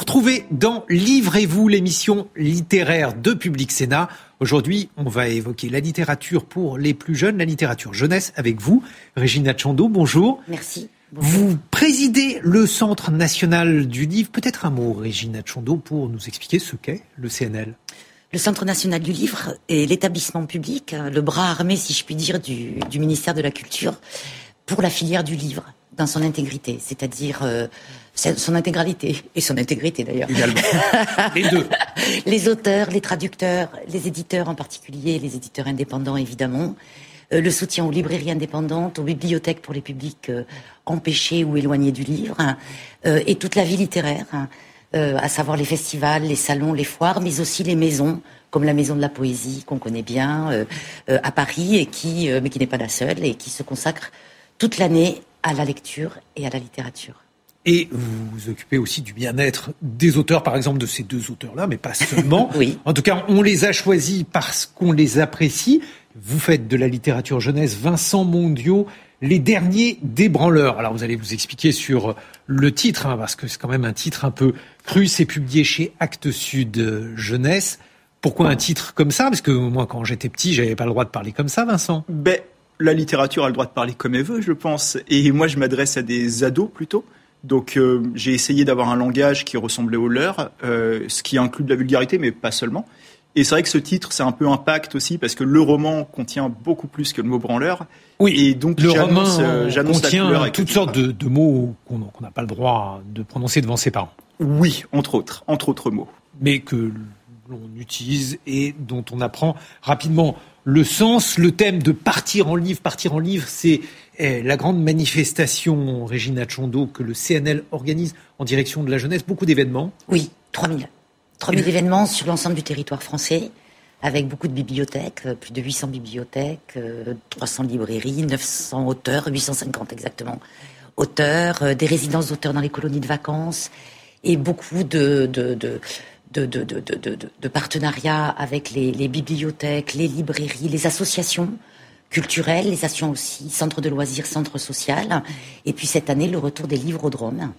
Retrouver dans Livrez-vous, l'émission littéraire de Public Sénat. Aujourd'hui, on va évoquer la littérature pour les plus jeunes, la littérature jeunesse avec vous, Régina Chando. Bonjour. Merci. Vous présidez le Centre national du livre. Peut-être un mot, Régina Chando, pour nous expliquer ce qu'est le CNL. Le Centre national du livre est l'établissement public, le bras armé, si je puis dire, du, du ministère de la Culture pour la filière du livre dans son intégrité, c'est-à-dire euh, son intégralité et son intégrité d'ailleurs. Les deux. Les auteurs, les traducteurs, les éditeurs en particulier, les éditeurs indépendants évidemment. Euh, le soutien aux librairies indépendantes, aux bibliothèques pour les publics euh, empêchés ou éloignés du livre, hein, et toute la vie littéraire, hein, à savoir les festivals, les salons, les foires, mais aussi les maisons, comme la Maison de la Poésie qu'on connaît bien à Paris, et qui, mais qui n'est pas la seule, et qui se consacre toute l'année à la lecture et à la littérature. Et vous vous occupez aussi du bien-être des auteurs, par exemple de ces deux auteurs-là, mais pas seulement. oui. En tout cas, on les a choisis parce qu'on les apprécie. Vous faites de la littérature jeunesse, Vincent Mondiaux, les derniers débranleurs. Alors vous allez vous expliquer sur le titre, hein, parce que c'est quand même un titre un peu cru. C'est publié chez Actes Sud Jeunesse. Pourquoi un titre comme ça? Parce que moi, quand j'étais petit, j'avais pas le droit de parler comme ça, Vincent. Ben, la littérature a le droit de parler comme elle veut, je pense. Et moi, je m'adresse à des ados plutôt. Donc, euh, j'ai essayé d'avoir un langage qui ressemblait au leur, euh, ce qui inclut de la vulgarité, mais pas seulement. Et c'est vrai que ce titre, c'est un peu impact aussi, parce que le roman contient beaucoup plus que le mot branleur. Oui, et donc le roman euh, contient toutes sortes de, de, mots qu'on n'a pas le droit de prononcer devant ses parents. Oui, entre autres, entre autres mots. Mais que l'on utilise et dont on apprend rapidement le sens, le thème de partir en livre. Partir en livre, c'est eh, la grande manifestation, Régina Chondo, que le CNL organise en direction de la jeunesse. Beaucoup d'événements. Oui, 3000. 3000 événements sur l'ensemble du territoire français, avec beaucoup de bibliothèques, euh, plus de 800 bibliothèques, 300 librairies, 900 auteurs, 850 exactement auteurs, euh, des résidences d'auteurs dans les colonies de vacances, et beaucoup de, de, de de, partenariats avec les, bibliothèques, les librairies, les associations culturelles, les associations aussi, centres de loisirs, centres sociaux. Et puis cette année, le retour des livrodromes,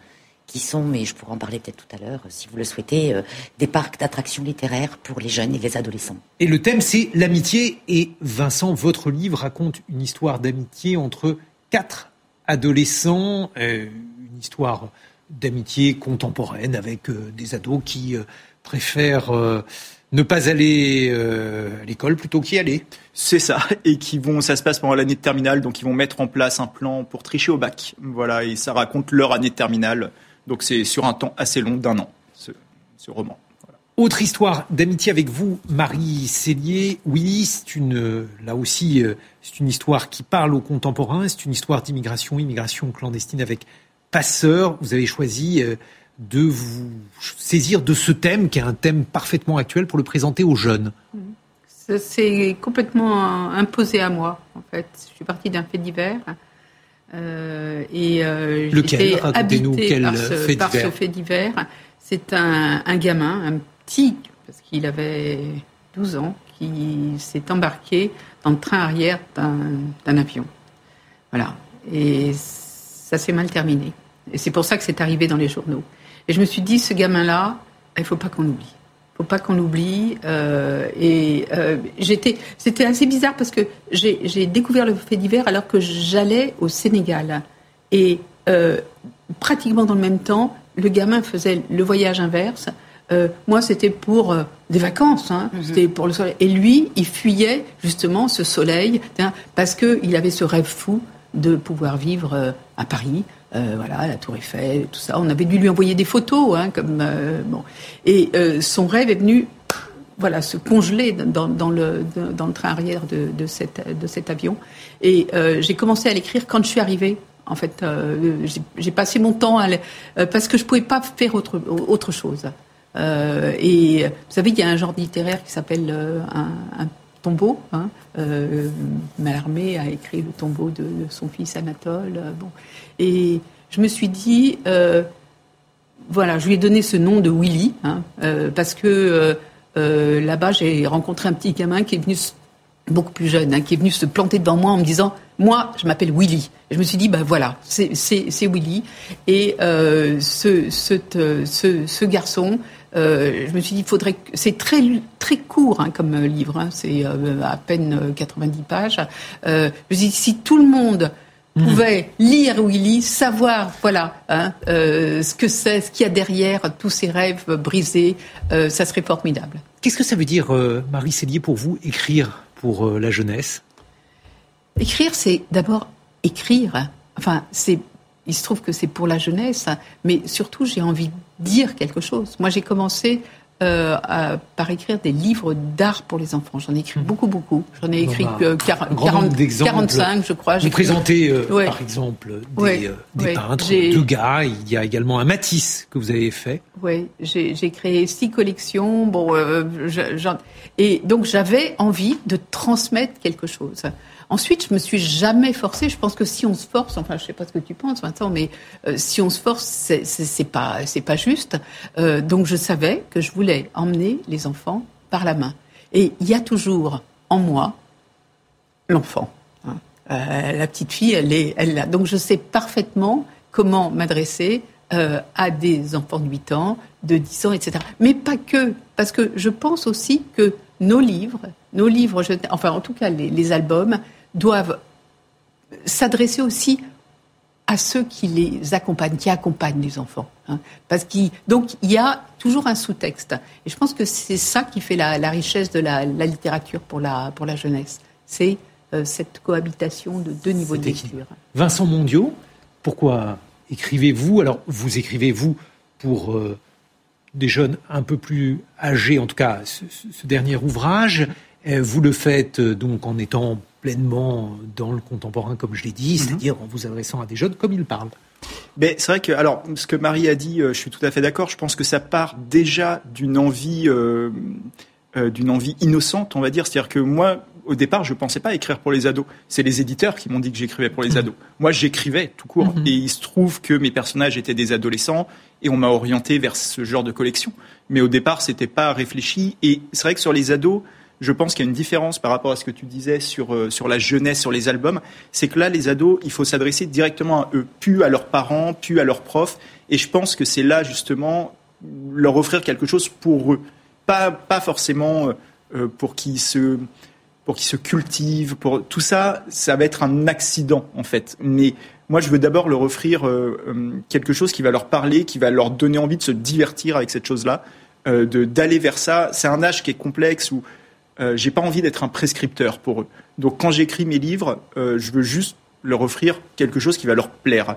qui sont, mais je pourrais en parler peut-être tout à l'heure, si vous le souhaitez, euh, des parcs d'attractions littéraires pour les jeunes et les adolescents. Et le thème, c'est l'amitié. Et Vincent, votre livre raconte une histoire d'amitié entre quatre adolescents, euh, une histoire d'amitié contemporaine avec euh, des ados qui préfèrent euh, ne pas aller euh, à l'école plutôt qu'y aller. C'est ça, et qui vont, ça se passe pendant l'année de terminale, donc ils vont mettre en place un plan pour tricher au bac. Voilà, et ça raconte leur année de terminale. Donc c'est sur un temps assez long d'un an, ce, ce roman. Voilà. Autre histoire d'amitié avec vous, Marie Cellier. Oui, c'est une, là aussi, euh, c'est une histoire qui parle aux contemporains. C'est une histoire d'immigration, immigration clandestine avec passeurs. Vous avez choisi de vous saisir de ce thème qui est un thème parfaitement actuel pour le présenter aux jeunes C'est complètement imposé à moi, en fait. Je suis partie d'un fait divers. Euh, et euh, Lequel? Racontez-nous quel par ce fait par divers. ce fait divers. C'est un, un, gamin, un petit, parce qu'il avait 12 ans, qui s'est embarqué dans le train arrière d'un avion. Voilà. Et ça s'est mal terminé. Et c'est pour ça que c'est arrivé dans les journaux. Et je me suis dit, ce gamin-là, il faut pas qu'on l'oublie. Il faut pas qu'on l'oublie. Euh, et euh, j'étais, c'était assez bizarre parce que j'ai découvert le fait divers alors que j'allais au Sénégal. Et euh, pratiquement dans le même temps, le gamin faisait le voyage inverse. Euh, moi, c'était pour euh, des vacances, hein, mm -hmm. c'était pour le soleil. Et lui, il fuyait justement ce soleil hein, parce qu'il avait ce rêve fou de pouvoir vivre euh, à Paris, euh, voilà, la Tour Eiffel, tout ça. On avait dû lui envoyer des photos, hein, comme euh, bon. Et euh, son rêve est venu, voilà, se congeler dans, dans le dans le train arrière de, de, de cet avion. Et j'ai commencé à l'écrire quand je suis arrivée En fait, j'ai passé mon temps à, parce que je pouvais pas faire autre, autre chose. et vous savez, il y a un genre littéraire qui s'appelle un, tombeau. Hein. Mallarmé a écrit le tombeau de, son fils Anatole. bon. Et je me suis dit, voilà, je lui ai donné ce nom de Willy, hein, parce que là-bas, j'ai rencontré un petit gamin qui est venu beaucoup plus jeune, hein, qui est venu se planter devant moi en me disant Moi, je m'appelle Willy. Et je me suis dit Ben voilà, c'est Willy. Et euh, ce, garçon, euh, je me suis dit, faudrait. C'est très très court hein, comme livre, hein, c'est euh, à peine 90 pages. je me suis dit, si tout le monde mmh. pouvait lire Willy, savoir voilà ce que c'est, ce qu'il y a derrière tous ces rêves brisés, ça serait formidable. Qu'est-ce que ça veut dire, Marie Cellier, pour vous, écrire pour euh, la jeunesse? Écrire, c'est d'abord écrire. Enfin, c'est il se trouve que c'est pour la jeunesse, mais surtout j'ai envie de dire quelque chose. Moi, j'ai commencé euh, par écrire des livres d'art pour les enfants. J'en ai écrit hmm. beaucoup, beaucoup. J'en ai écrit 40, 45, je crois. Vous présentez, euh, par exemple, des, des peintres, Degas. Il y a également un Matisse que vous avez fait. Oui, j'ai créé six collections. Bon, et donc j'avais envie de transmettre quelque chose. Ensuite, je me suis jamais forcée. Je pense que si on se force, enfin, je sais pas ce que tu penses, Vincent, mais euh, si on se force, c'est pas c'est pas juste. Euh, donc, je savais que je voulais emmener les enfants par la main. Et il y a toujours en moi l'enfant. Hein. Euh, la petite fille, elle est, elle là. Donc, je sais parfaitement comment m'adresser à des enfants de 8 ans, de 10 ans, etc. Mais pas que, parce que je pense aussi que nos livres, nos livres, enfin en tout cas les, albums, doivent s'adresser aussi à ceux qui les accompagnent, qui accompagnent les enfants. Hein. Parce qu'il donc il y a toujours un sous-texte. Et je pense que c'est ça qui fait la, richesse de la, littérature pour la, pour la jeunesse. C'est euh, cette cohabitation de deux niveaux de lecture. Vincent Mondiaux, pourquoi écrivez-vous? Alors, vous écrivez-vous pour euh, des jeunes un peu plus âgés, en tout cas ce, dernier ouvrage. Euh, vous le faites euh, donc en étant pleinement dans le contemporain, comme je l'ai dit, mhm. c'est-à-dire en vous adressant à des jeunes comme ils parlent. Mais c'est vrai que, alors, ce que Marie a dit, euh, je suis tout à fait d'accord. Je pense que ça part déjà d'une envie, d'une envie innocente, on va dire. C'est-à-dire que moi, au départ, je ne pensais pas écrire pour les ados. C'est les éditeurs qui m'ont dit que j'écrivais pour les mhm. ados. Moi, j'écrivais tout court. Mhm. Et il se trouve que mes personnages étaient des adolescents et on m'a orienté vers ce genre de collection. Mais au départ, c'était pas réfléchi. Et c'est vrai que sur les ados, je pense qu'il y a une différence par rapport à ce que tu disais sur, euh, sur la jeunesse, sur les albums. C'est que là, les ados, il faut s'adresser directement à eux, plus à leurs parents, plus à leurs profs. Et je pense que c'est là, justement, leur offrir quelque chose pour eux. Pas, pas forcément euh, euh, pour qu'ils se pour qu'ils se cultivent, pour tout ça, ça va être un accident en fait. Mais moi, je veux d'abord leur offrir quelque chose qui va leur parler, qui va leur donner envie de se divertir avec cette chose-là, d'aller vers ça. C'est un âge qui est complexe où euh, j'ai pas envie d'être un prescripteur pour eux. Donc, quand j'écris mes livres, je veux juste leur offrir quelque chose qui va leur plaire.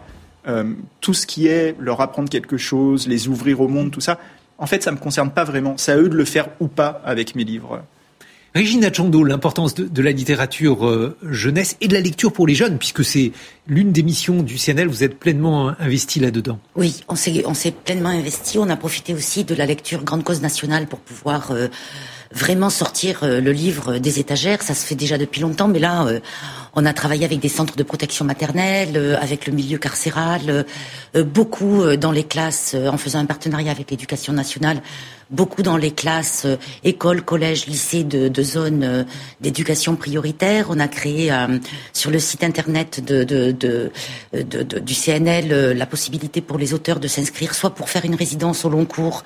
tout ce qui est leur apprendre quelque chose, les ouvrir au monde, tout ça. En fait, ça me concerne pas vraiment. C'est à eux de le faire ou pas avec mes livres. Régina Chando, l'importance de, la littérature euh, jeunesse et de la lecture pour les jeunes, puisque c'est l'une des missions du CNL, vous êtes pleinement investi là-dedans. Oui, on s'est, on s'est pleinement investi. On a profité aussi de la lecture Grande Cause nationale pour pouvoir euh, vraiment sortir euh, le livre des étagères. Ça se fait déjà depuis longtemps, mais là, on a travaillé avec des centres de protection maternelle, avec le milieu carcéral, beaucoup dans les classes, en faisant un partenariat avec l'éducation nationale beaucoup dans les classes euh, écoles, collèges, lycées de, zones euh, d'éducation prioritaire. On a créé euh, sur le site internet du CNL la possibilité pour les auteurs de s'inscrire soit pour faire une résidence au long cours,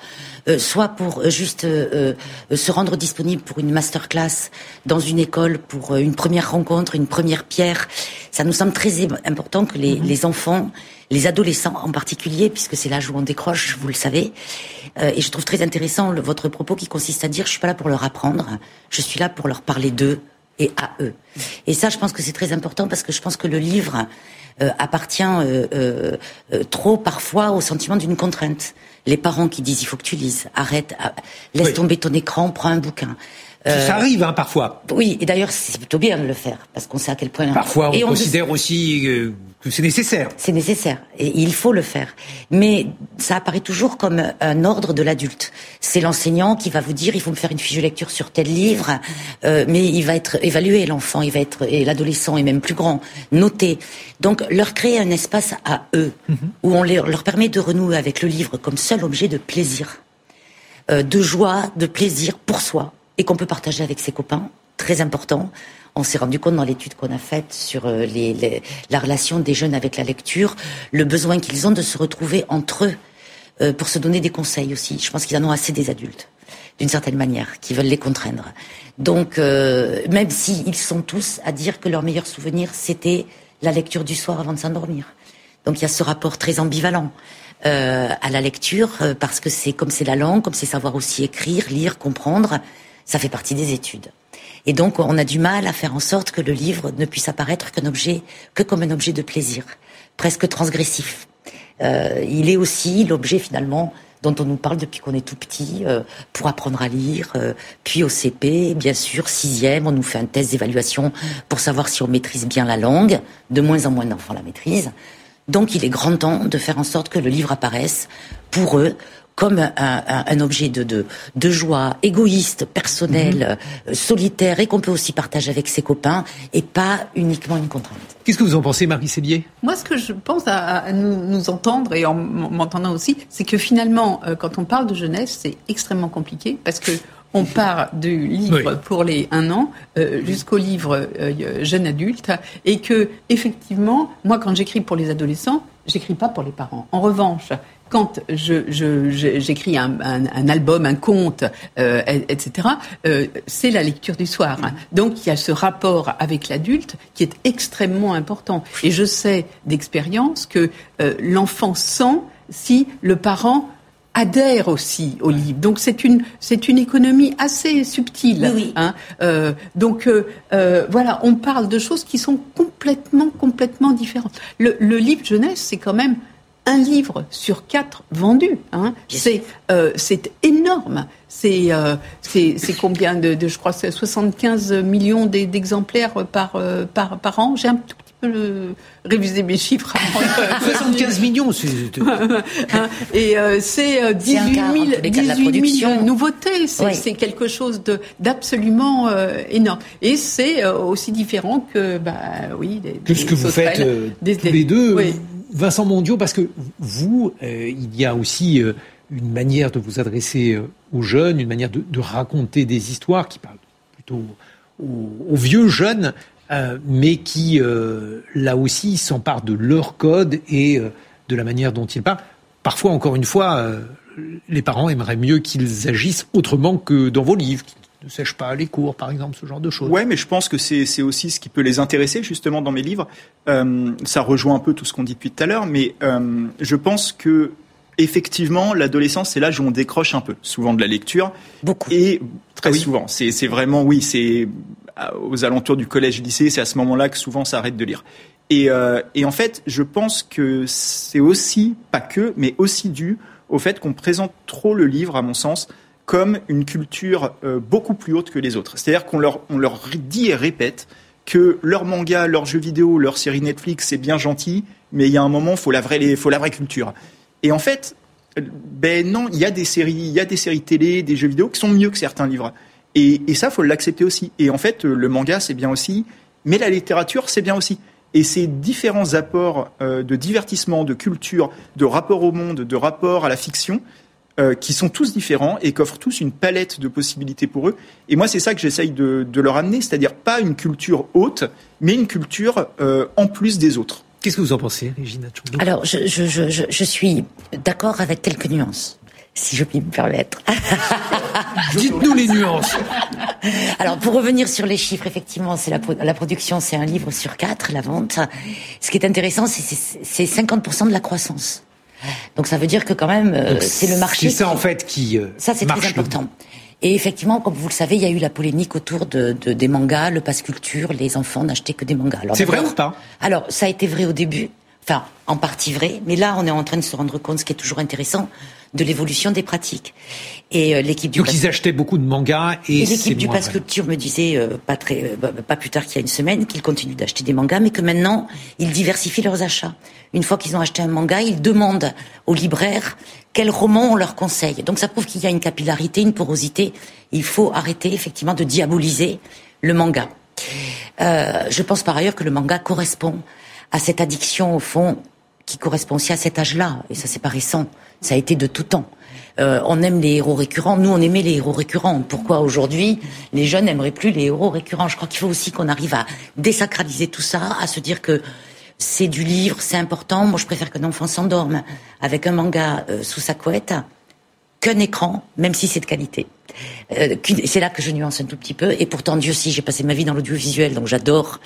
soit pour juste se rendre disponible pour une masterclass dans une école, pour une première rencontre, une première pierre. Ça nous semble très important que les, les enfants les adolescents en particulier, puisque c'est l'âge où on décroche, vous le savez. Euh, et je trouve très intéressant votre propos qui consiste à dire je suis pas là pour leur apprendre, je suis là pour leur parler d'eux et à eux. Et ça, je pense que c'est très important parce que je pense que le livre euh, appartient euh, trop parfois au sentiment d'une contrainte. Les parents qui disent il faut que tu lises, arrête, ah, laisse tomber ton écran, prends un bouquin. Euh, ça arrive hein, parfois. Oui, et d'ailleurs c'est plutôt bien de le faire parce qu'on sait à quel point. Parfois on, considère aussi euh, que c'est nécessaire. C'est nécessaire et il faut le faire. Mais ça apparaît toujours comme un ordre de l'adulte. C'est l'enseignant qui va vous dire il faut me faire une fiche de lecture sur tel livre, euh, mais il va être évalué l'enfant, il va être et l'adolescent et même plus grand, noté. Donc leur créer un espace à eux mhm. où on leur permet de renouer avec le livre comme seul objet de plaisir, de joie, de plaisir pour soi et qu'on peut partager avec ses copains, très important. On s'est rendu compte dans l'étude qu'on a faite sur euh, la relation des jeunes avec la lecture, le besoin qu'ils ont de se retrouver entre eux euh, pour se donner des conseils aussi. Je pense qu'ils en ont assez des adultes, d'une certaine manière, qui veulent les contraindre. Donc, euh, même s'ils sont tous à dire que leur meilleur souvenir, c'était la lecture du soir avant de s'endormir. Donc il y a ce rapport très ambivalent. à la lecture parce que c'est comme c'est la langue, comme c'est savoir aussi écrire, lire, comprendre ça fait partie des études. Et donc, on a du mal à faire en sorte que le livre ne puisse apparaître qu'un objet, que comme un objet de plaisir, presque transgressif. Euh, il est aussi l'objet finalement dont on nous parle depuis qu'on est tout petit euh, pour apprendre à lire. Euh, puis au CP, bien sûr, sixième, on nous fait un test d'évaluation pour savoir si on maîtrise bien la langue. De moins en moins d'enfants la maîtrisent. Donc, il est grand temps de faire en sorte que le livre apparaisse pour eux comme un, un, objet de, de, de, joie, égoïste, personnel, mhm. euh, solitaire, et qu'on peut aussi partager avec ses copains, et pas uniquement une contrainte. Qu'est-ce que vous en pensez, Marie Sébier? Moi, ce que je pense à, à nous, nous, entendre, et en m'entendant aussi, c'est que finalement, euh, quand on parle de jeunesse, c'est extrêmement compliqué, parce que on part du livre pour les un an euh, jusqu'au livre jeune adulte et que effectivement moi quand j'écris pour les adolescents j'écris pas pour les parents en revanche quand j'écris je, un, un, album, un conte, euh, etc., euh, c'est la lecture du soir. Donc il y a ce rapport avec l'adulte qui est extrêmement important. Et je sais d'expérience que euh, l'enfant sent si le parent adhère aussi au livre. Donc c'est une c'est une économie assez subtile. Oui, Hein euh, donc euh, euh, voilà, on parle de choses qui sont complètement complètement différentes. Le, le livre jeunesse, c'est quand même un livre sur quatre vendu. Hein. C'est c'est énorme. C'est c'est combien de, de, je crois 75 millions d'exemplaires par, par par an. J'ai un tout révisé mes chiffres. 75 millions, c'est hein. et euh, c'est 18 000, 18 000 nouveautés. C'est quelque chose d'absolument énorme. Et c'est aussi différent que bah oui des, que ce que vous faites des, tous les deux. Oui. Vincent Mondiaux, parce que vous, euh, il y a aussi euh, une manière de vous adresser euh, aux jeunes, une manière de, raconter des histoires qui parlent plutôt aux, vieux jeunes, mais qui, là aussi, s'emparent de leur code et de la manière dont ils parlent. Parfois, encore une fois, les parents aimeraient mieux qu'ils agissent autrement que dans vos livres, ne sèche pas les cours, par exemple, ce genre de choses. Ouais, mais je pense que c'est aussi ce qui peut les intéresser justement dans mes livres. Euh, ça rejoint un peu tout ce qu'on dit depuis tout à l'heure, mais euh, je pense que effectivement, l'adolescence, c'est l'âge où on décroche un peu, souvent de la lecture. Beaucoup. Et très souvent. C'est vraiment, oui, c'est aux alentours du collège-lycée, c'est à ce moment-là que souvent ça arrête de lire. Et, euh, et en fait, je pense que c'est aussi, pas que, mais aussi dû au fait qu'on présente trop le livre, à mon sens, comme une culture euh, beaucoup plus haute que les autres. C'est-à-dire qu'on leur, on leur dit et répète que leur manga, leur jeu vidéo, leur série Netflix, c'est bien gentil, mais il y a un moment, faut la vraie, faut la vraie culture. Et en fait, ben non, il y a des séries, il y a des séries télé, des jeux vidéo qui sont mieux que certains livres. Et, et ça, faut l'accepter aussi. Et en fait, le manga, c'est bien aussi, mais la littérature, c'est bien aussi. Et ces différents apports euh, de divertissement, de culture, de rapport au monde, de rapport à la fiction, euh, qui sont tous différents et qui offrent tous une palette de possibilités pour eux. Et moi, c'est ça que j'essaye de, leur amener, c'est-à-dire pas une culture haute, mais une culture euh, en plus des autres. Qu'est-ce que vous en pensez, Regina Alors, je, je, je, je suis d'accord avec quelques nuances si je puis me permettre. Dites-nous les nuances. Alors, pour revenir sur les chiffres, effectivement, c'est la, la, production, c'est un livre sur quatre, la vente. Ce qui est intéressant, c'est 50% de la croissance. Donc ça veut dire que quand même, euh, c'est le marché. C'est ça en fait qui. Euh, ça c'est très important. Et effectivement, comme vous le savez, il y a eu la polémique autour de, de des mangas, le passe culture, les enfants n'achetaient que des mangas. C'est vrai ou pas? Alors ça a été vrai au début, enfin en partie vrai, mais là on est en train de se rendre compte, ce qui est toujours intéressant, de l'évolution des pratiques. Et euh, l'équipe du donc ils achetaient beaucoup de mangas et, et l'équipe du Pass Culture me disait euh, pas très euh, bah, pas plus tard qu'il y a une semaine qu'ils continuent d'acheter des mangas, mais que maintenant ils diversifient leurs achats. Une fois qu'ils ont acheté un manga, ils demandent aux libraires quel roman on leur conseille. Donc ça prouve qu'il y a une capillarité, une porosité. Il faut arrêter effectivement de diaboliser le manga. Euh, je pense par ailleurs que le manga correspond à cette addiction au fond qui correspond aussi à cet âge-là. Et ça, c'est pas récent. Ça a été de tout temps. Euh, on aime les héros récurrents. Nous, on aimait les héros récurrents. Pourquoi aujourd'hui les jeunes n'aimeraient plus les héros récurrents? Je crois qu'il faut aussi qu'on arrive à désacraliser tout ça, à se dire que c'est du livre, c'est important. Moi, je préfère qu'un enfant s'endorme avec un manga euh, sous sa couette qu'un écran, même si c'est de qualité. Euh, c'est là que je nuance un tout petit peu. Et pourtant, Dieu si, j'ai passé ma vie dans l'audiovisuel, donc j'adore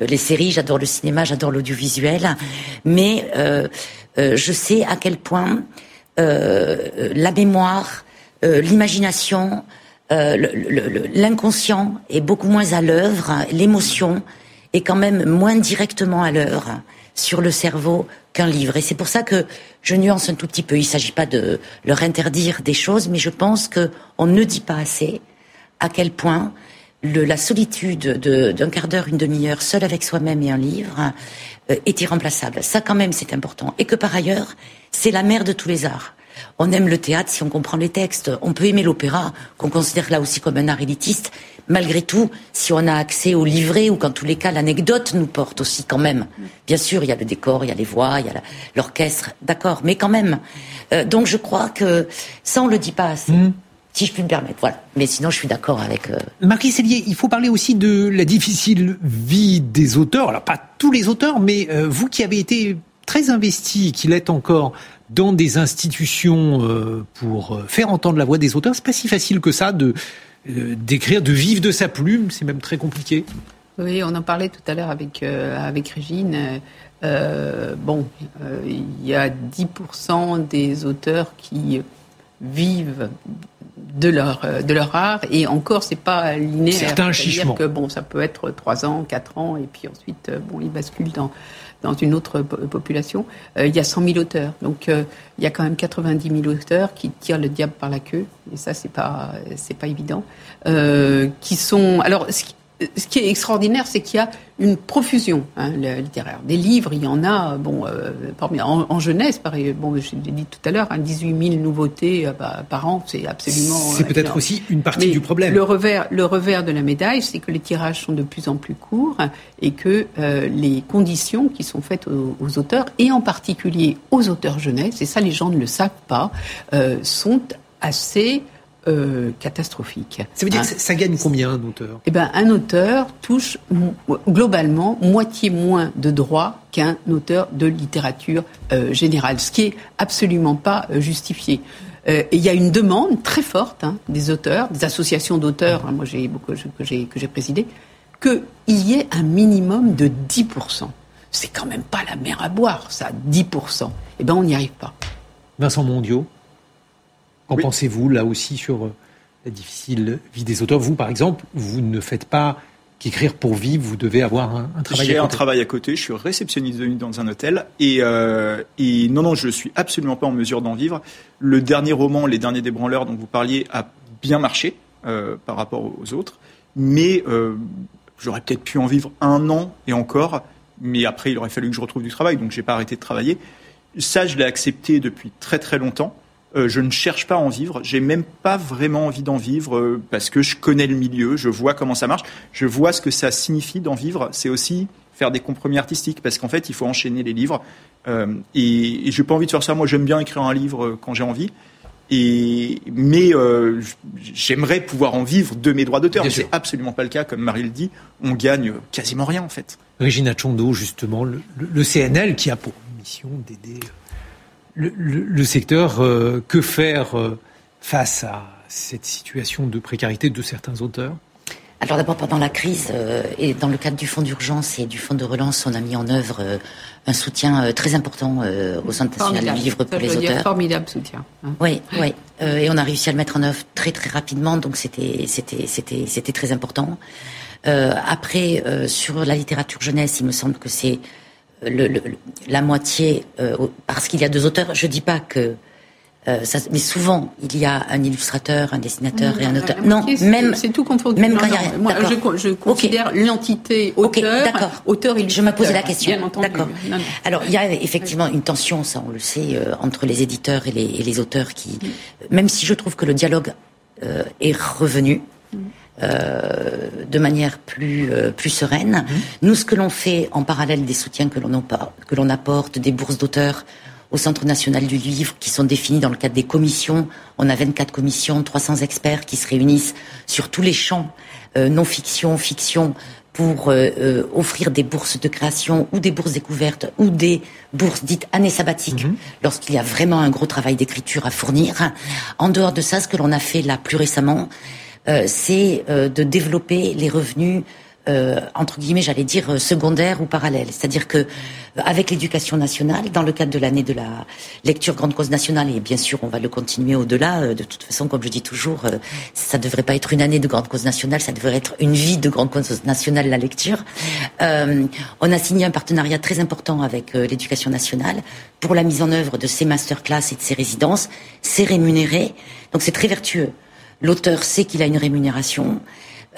euh, les séries, j'adore le cinéma, j'adore l'audiovisuel. Mais euh, je sais à quel point la mémoire, l'imagination, l'inconscient est beaucoup moins à l'œuvre, l'émotion est quand même moins directement à l'œuvre sur le cerveau qu'un livre. Et c'est pour ça que je nuance un tout petit peu. Il ne s'agit pas de leur interdire des choses, mais je pense qu'on ne dit pas assez à quel point la solitude d'un quart d'heure, une demi-heure, seul avec soi-même et un livre, euh, est irremplaçable. Ça, quand même, c'est important. Et que par ailleurs, c'est la mère de tous les arts. On aime le théâtre si on comprend les textes. On peut aimer l'opéra, qu'on considère là aussi comme un art élitiste. Malgré tout, si on a accès au livret ou qu'en tous les cas l'anecdote nous porte aussi quand même. Bien sûr, il y a le décor, il y a les voix, il y a l'orchestre, d'accord, mais quand même. Euh, donc je crois que ça on le dit pas assez. Mmh. Si je puis me permettre, voilà. Mais sinon, je suis d'accord avec. Euh... Marie Cellier, il faut parler aussi de la difficile vie des auteurs. Alors pas tous les auteurs, mais euh, vous qui avez été très investi, qui l'êtes encore dans des institutions euh, pour euh, faire entendre la voix des auteurs, c'est pas si facile que ça de euh, d'écrire, de vivre de sa plume. C'est même très compliqué. Oui, on en parlait tout à l'heure avec avec Régine. bon, il y a 10% des auteurs qui vivent de leur de leur art et encore c'est pas linéaire. C'est un chichement. que bon, ça peut être 3 ans, 4 ans et puis ensuite bon, ils basculent dans dans une autre population, euh, il y a 100 000 auteurs. Donc euh, il y a quand même 90 000 auteurs qui tirent le diable par la queue, et ça c'est pas c'est pas évident. Euh, qui sont alors ce qui, ce qui est extraordinaire, c'est qu'il y a une profusion hein, littéraire. Des livres, il y en a, bon, euh, en, en, jeunesse, pareil, bon, je l'ai dit tout à l'heure, hein, 18 000 nouveautés euh, bah, par an, c'est absolument. C'est peut-être aussi une partie du problème. Le revers, le revers de la médaille, c'est que les tirages sont de plus en plus courts et que euh, les conditions qui sont faites aux, aux, auteurs, et en particulier aux auteurs jeunesse, et ça les gens ne le savent pas, euh, sont assez euh, catastrophique. Ça veut dire que ça gagne combien un auteur? Eh ben, un auteur touche globalement moitié moins de droits qu'un auteur de littérature euh, générale, ce qui est absolument pas euh, justifié. Euh, il y a une demande très forte hein, des auteurs, des associations d'auteurs, hein, moi j'ai beaucoup que j'ai que j'ai présidé, qu'il y ait un minimum de 10%. C'est quand même pas la mer à boire, ça, 10%. Eh ben, on n'y arrive pas. Vincent Mondiaux Qu'en pensez-vous là aussi sur euh, la difficile vie des auteurs? Vous, par exemple, vous ne faites pas qu'écrire pour vivre, vous devez avoir un, un travail J'ai un travail à côté, je suis réceptionniste de nuit dans un hôtel et, euh, et non, non, je suis absolument pas en mesure d'en vivre. Le dernier roman, Les Derniers Débranleurs dont vous parliez, a bien marché euh, par rapport aux autres, mais euh, j'aurais peut-être pu en vivre un an et encore, mais après il aurait fallu que je retrouve du travail, donc j'ai pas arrêté de travailler. Ça, je l'ai accepté depuis très très longtemps. Euh, je ne cherche pas à en vivre. J'ai même pas vraiment envie d'en vivre euh, parce que je connais le milieu, je vois comment ça marche, je vois ce que ça signifie d'en vivre. C'est aussi faire des compromis artistiques parce qu'en fait, il faut enchaîner les livres. Euh, et, et j'ai pas envie de faire ça. Moi, j'aime bien écrire un livre quand j'ai envie. Et, mais j'aimerais pouvoir en vivre de mes droits d'auteur. Mais c'est absolument pas le cas, comme Marie le dit. On gagne quasiment rien en fait. Régina Chondo, justement, le, le CNL qui a pour mission d'aider le, le, le secteur, euh, que faire euh, face à cette situation de précarité de certains auteurs? Alors d'abord, pendant la crise, euh, et dans le cadre du fonds d'urgence et du fonds de relance, on a mis en œuvre euh, un soutien euh, très important au Centre national du livre pour les auteurs. formidable soutien. Hein. Oui, oui. et on a réussi à le mettre en œuvre très très rapidement, donc c'était c'était c'était c'était très important. après, sur la littérature jeunesse, il me semble que c'est le, le, la moitié, euh, parce qu'il y a deux auteurs. Je dis pas que Euh, ça, mais souvent, il y a un illustrateur, un dessinateur et un auteur. Non, même c'est tout confondu. Même quand il y a, moi, je, je, considère l'entité auteur, okay, auteur illustrateur. Je me posais la question. D'accord. Alors, il y a effectivement une tension, ça on le sait, euh, entre les éditeurs et les, et les, auteurs qui, mm. même si je trouve que le dialogue euh, est revenu. Euh, de manière plus euh, plus sereine. Mmh. Nous, ce que l'on fait en parallèle des soutiens que l'on que l'on apporte, des bourses d'auteurs au Centre national du livre, qui sont définies dans le cadre des commissions. On a 24 commissions, 300 experts qui se réunissent sur tous les champs euh, non-fiction, fiction, pour offrir des bourses de création ou des bourses découvertes ou des bourses dites années sabbatiques mmh. lorsqu'il y a vraiment un gros travail d'écriture à fournir. En dehors de ça, ce que l'on a fait là plus récemment, c'est euh, de développer les revenus euh, entre guillemets, j'allais dire secondaires ou parallèles. C'est-à-dire que avec l'éducation nationale, dans le cadre de l'année de la lecture grande cause nationale, et bien sûr on va le continuer au-delà. de toute façon, comme je dis toujours, ça ne devrait pas être une année de grande cause nationale, ça devrait être une vie de grande cause nationale la lecture. on a signé un partenariat très important avec l'éducation nationale pour la mise en œuvre de ces masterclass et de ces résidences. C'est rémunéré, donc c'est très vertueux. L'auteur sait qu'il a une rémunération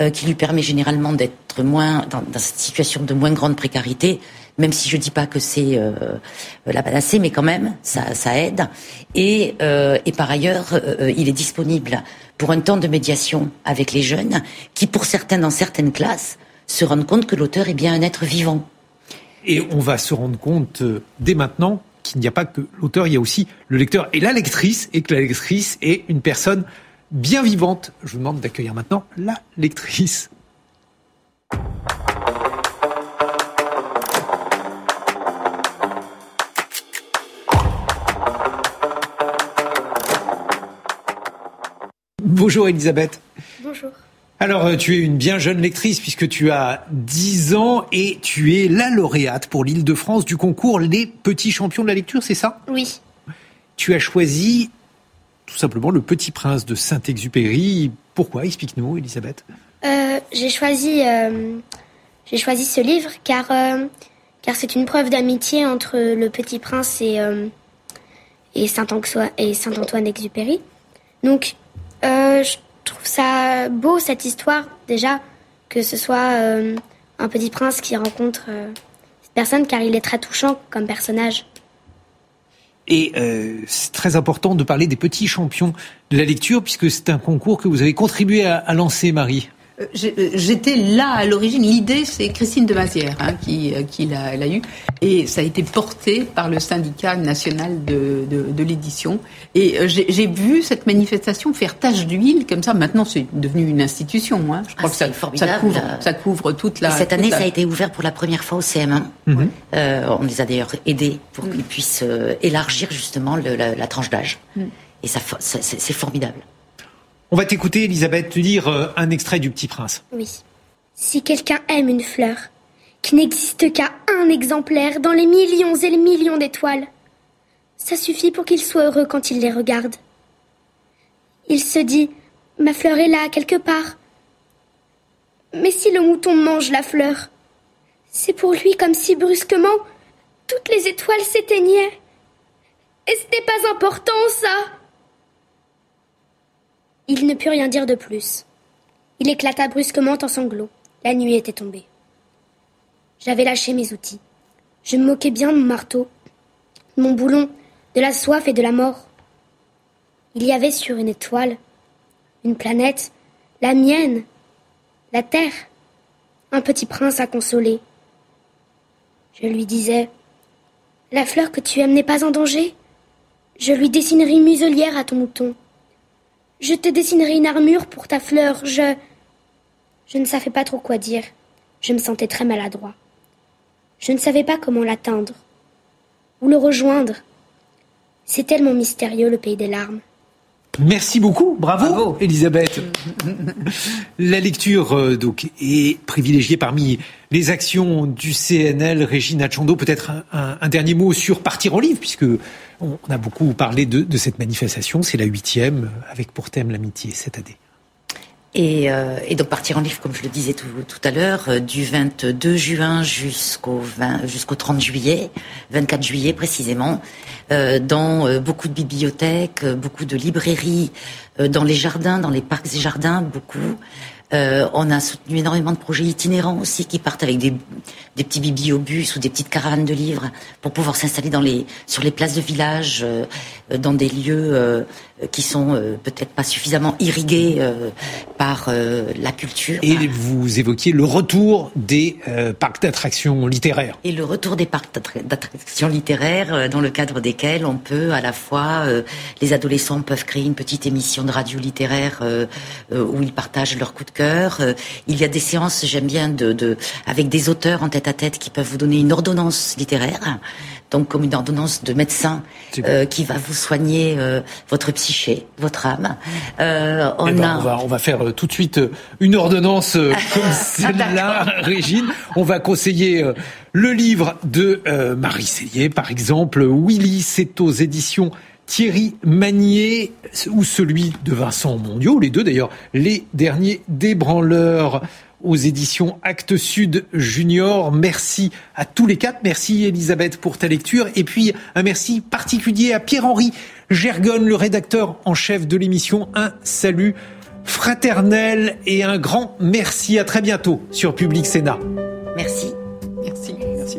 euh, qui lui permet généralement d'être moins dans, cette situation de moins grande précarité, même si je dis pas que c'est euh, la panacée, mais quand même ça, aide. Et, euh, et, par ailleurs, euh, il est disponible pour un temps de médiation avec les jeunes, qui pour certains dans certaines classes se rendent compte que l'auteur est bien un être vivant. Et on va se rendre compte euh, dès maintenant qu'il n'y a pas que l'auteur, il y a aussi le lecteur et la lectrice, et que la lectrice est une personne bien vivante. Je vous demande d'accueillir maintenant la lectrice. Bonjour Elisabeth. Bonjour. Alors, euh, tu es une bien jeune lectrice puisque tu as 10 ans et tu es la lauréate pour l'île de France du concours Les Petits Champions de la lecture, c'est ça? Oui. Tu as choisi tout simplement Le Petit Prince de Saint-Exupéry. Pourquoi? Explique-nous, Elisabeth. Euh, j'ai choisi, euh, choisi ce livre car, euh, car c'est une preuve d'amitié entre le Petit Prince et, et Saint-Antoine Exupéry. Donc, je trouve ça beau cette histoire déjà que ce soit un Petit Prince qui rencontre cette personne car il est très touchant comme personnage. Et euh, c'est très important de parler des petits champions de la lecture, puisque c'est un concours que vous avez contribué à, à lancer, Marie. Euh, j'étais là à l'origine. L'idée, c'est Christine de Mazière hein, qui, euh, qui l'a eu. Et ça a été porté par le syndicat national de, de, de l'édition. Et euh, j'ai vu cette manifestation faire tache d'huile comme ça. Maintenant, c'est devenu une institution. Hein. Je crois ah, que ça, ça, couvre, ça couvre toute la. Et cette année, la... ça a été ouvert pour la première fois au CM1. Mm -hmm. euh, on les a d'ailleurs aidés pour mm -hmm. qu'ils puissent élargir justement le, la, la, tranche d'âge. Mm. Et ça, c'est formidable. On va t'écouter, Elisabeth, lire euh, un extrait du Petit Prince. Oui. Si quelqu'un aime une fleur, qui n'existe qu'à un exemplaire dans les millions et les millions d'étoiles, ça suffit pour qu'il soit heureux quand il les regarde. Il se dit Ma fleur est là, quelque part. Mais si le mouton mange la fleur, c'est pour lui comme si brusquement toutes les étoiles s'éteignaient. Et ce n'est pas important, ça. Il ne put rien dire de plus. Il éclata brusquement en sanglots. La nuit était tombée. J'avais lâché mes outils. Je me moquais bien de mon marteau, de mon boulon, de la soif et de la mort. Il y avait sur une étoile, une planète, la mienne, la terre, un petit prince à consoler. Je lui disais La fleur que tu aimes n'est pas en danger. Je lui dessinerai muselière à ton mouton. Je te dessinerai une armure pour ta fleur. Je. Je ne savais pas trop quoi dire. Je me sentais très maladroit. Je ne savais pas comment l'atteindre. Ou le rejoindre. C'est tellement mystérieux le pays des larmes. Merci beaucoup, bravo, bravo. Elisabeth. La lecture euh, donc est privilégiée parmi les actions du CNL. Régine Achondo, peut-être un, un, un, dernier mot sur partir en livre, puisque on, a beaucoup parlé de, cette manifestation. C'est la huitième, avec pour thème l'amitié cette année. Et, euh, donc partir en livre, comme je le disais tout, à l'heure, euh, du 22 juin jusqu'au 20, jusqu'au 30 juillet, 24 juillet précisément, euh, dans beaucoup de bibliothèques, beaucoup de librairies, dans les jardins, dans les parcs et jardins, beaucoup. Euh, on a soutenu énormément de projets itinérants aussi qui partent avec des, des petits bibliobus ou des petites caravanes de livres pour pouvoir s'installer dans les sur les places de village, euh, dans des lieux euh, qui sont peut-être pas suffisamment irrigués par la culture. Et vous évoquiez le retour des parcs d'attractions littéraires. Et le retour des parcs d'attractions littéraires dans le cadre desquels on peut à la fois les adolescents peuvent créer une petite émission de radio littéraire où ils partagent leur coup de cœur euh, il y a des séances, j'aime bien, de, avec des auteurs en tête à tête qui peuvent vous donner une ordonnance littéraire, donc comme une ordonnance de médecin euh, qui va vous soigner euh, votre psyché, votre âme. on, eh ben, va, on va faire tout de suite une ordonnance comme celle-là, Régine. On va conseiller le livre de Marie Sellier, par exemple. Willy, c'est aux éditions Thierry Magnier ou celui de Vincent Mondiaux, les deux d'ailleurs, les derniers débranleurs aux éditions Actes Sud Junior. Merci à tous les quatre. Merci Elisabeth pour ta lecture. Et puis un merci particulier à Pierre-Henri Gergonne, le rédacteur en chef de l'émission. Un salut fraternel et un grand merci. À très bientôt sur Public Sénat. Merci. Merci. Merci.